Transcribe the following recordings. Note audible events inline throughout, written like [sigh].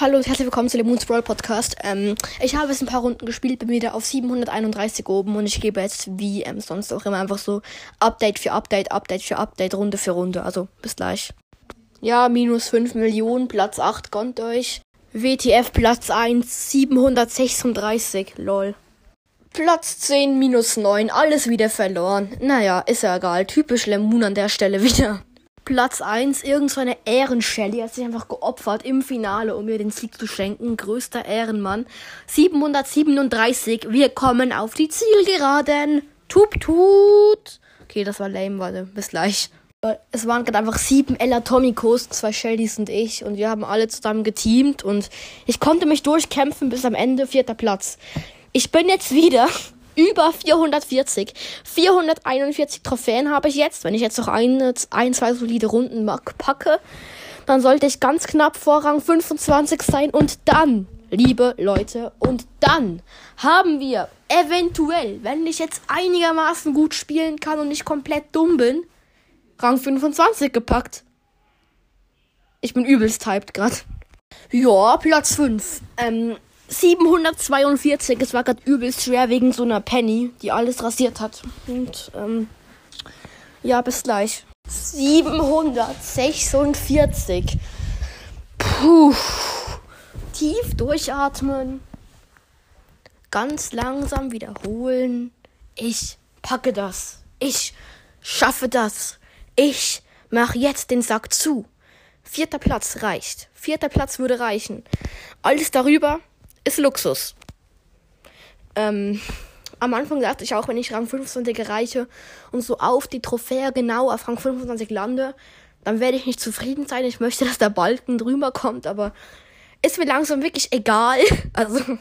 Hallo und herzlich willkommen zu dem Moons Brawl Podcast. Ähm, ich habe jetzt ein paar Runden gespielt, bin wieder auf 731 oben und ich gebe jetzt wie ähm, sonst auch immer einfach so Update für Update, Update für Update, Runde für Runde. Also bis gleich. Ja, minus 5 Millionen, Platz 8, gönnt euch. WTF Platz 1, 736, lol. Platz 10, minus 9, alles wieder verloren. Naja, ist ja egal. Typisch Lemon an der Stelle wieder. Platz 1, irgend so eine Ehrenshelly hat sich einfach geopfert im Finale, um mir den Sieg zu schenken. Größter Ehrenmann. 737, wir kommen auf die Zielgeraden. Tut, tut. Okay, das war lame, warte, bis gleich. Es waren gerade einfach sieben Elatomicos, zwei Shellys und ich. Und wir haben alle zusammen geteamt. Und ich konnte mich durchkämpfen bis am Ende, vierter Platz. Ich bin jetzt wieder über 440. 441 Trophäen habe ich jetzt. Wenn ich jetzt noch ein, ein zwei solide Runden packe, dann sollte ich ganz knapp vor Rang 25 sein. Und dann, liebe Leute, und dann haben wir eventuell, wenn ich jetzt einigermaßen gut spielen kann und nicht komplett dumm bin, Rang 25 gepackt. Ich bin übelst hyped gerade. Ja, Platz 5. Ähm, 742. Es war gerade übelst schwer wegen so einer Penny, die alles rasiert hat. Und, ähm, ja, bis gleich. 746. Puh. Tief durchatmen. Ganz langsam wiederholen. Ich packe das. Ich schaffe das. Ich mach jetzt den Sack zu. Vierter Platz reicht. Vierter Platz würde reichen. Alles darüber ist Luxus. Ähm, am Anfang dachte ich auch, wenn ich Rang 25 erreiche und so auf die Trophäe genau auf Rang 25 lande, dann werde ich nicht zufrieden sein. Ich möchte, dass der Balken drüber kommt, aber ist mir langsam wirklich egal. [laughs] Also,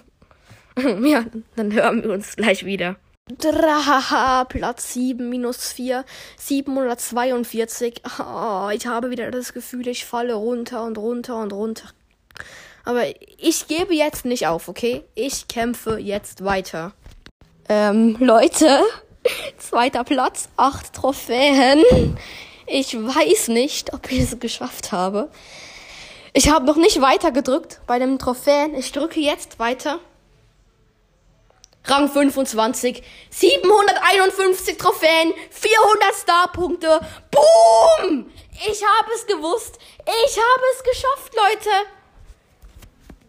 [laughs] ja, dann hören wir uns gleich wieder. Drahaha, Platz 7, minus 4, 742. Oh, ich habe wieder das Gefühl, ich falle runter und runter und runter. Aber ich gebe jetzt nicht auf, okay? Ich kämpfe jetzt weiter. Ähm, Leute, [laughs] zweiter Platz, acht Trophäen. Ich weiß nicht, ob ich es geschafft habe. Ich habe noch nicht weiter gedrückt bei dem Trophäen. Ich drücke jetzt weiter. Rang 25, 751 Trophäen, 400 Starpunkte. Boom! Ich habe es gewusst. Ich habe es geschafft, Leute.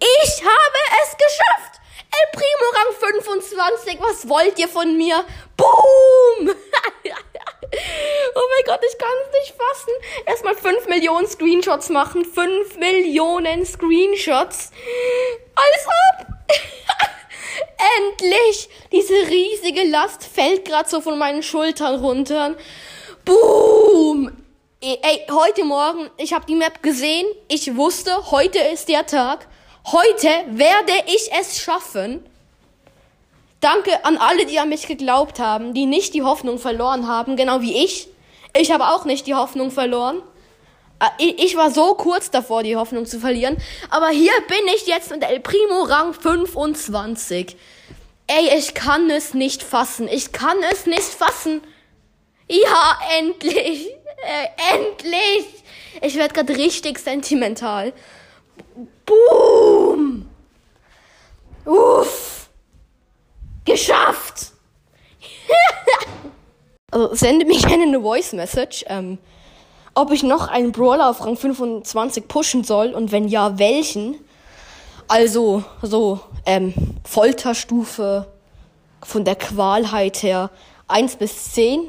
Ich habe es geschafft. El Primo Rang 25. Was wollt ihr von mir? Boom! [laughs] oh mein Gott, ich kann es nicht fassen. Erstmal 5 Millionen Screenshots machen. 5 Millionen Screenshots. Alles ab. [laughs] Endlich! Diese riesige Last fällt gerade so von meinen Schultern runter. Boom! Ey, heute Morgen, ich habe die Map gesehen. Ich wusste, heute ist der Tag. Heute werde ich es schaffen. Danke an alle, die an mich geglaubt haben, die nicht die Hoffnung verloren haben, genau wie ich. Ich habe auch nicht die Hoffnung verloren. Äh, ich war so kurz davor, die Hoffnung zu verlieren. Aber hier bin ich jetzt mit El Primo Rang 25. Ey, ich kann es nicht fassen. Ich kann es nicht fassen. Ja, endlich. Äh, endlich. Ich werde gerade richtig sentimental. Boom! Uff! Geschafft! [laughs] also sende mir gerne eine Voice Message, ähm, ob ich noch einen Brawler auf Rang 25 pushen soll und wenn ja, welchen. Also, so, ähm, Folterstufe von der Qualheit her 1 bis 10.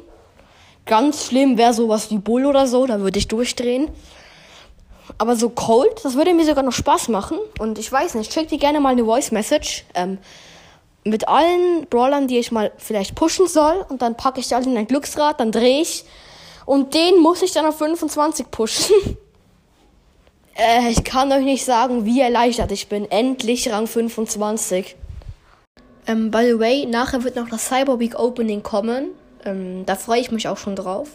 Ganz schlimm wäre sowas wie Bull oder so, da würde ich durchdrehen. Aber so Cold, das würde mir sogar noch Spaß machen. Und ich weiß nicht, schick dir gerne mal eine Voice Message. Ähm, mit allen Brawlern, die ich mal vielleicht pushen soll. Und dann packe ich die alle in ein Glücksrad, dann drehe ich. Und den muss ich dann auf 25 pushen. [laughs] äh, ich kann euch nicht sagen, wie erleichtert ich bin. Endlich Rang 25. Ähm, by the way, nachher wird noch das Cyber Week Opening kommen. Ähm, da freue ich mich auch schon drauf.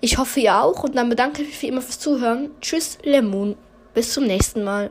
Ich hoffe, ihr auch. Und dann bedanke ich mich wie immer fürs Zuhören. Tschüss, Lemon. Bis zum nächsten Mal.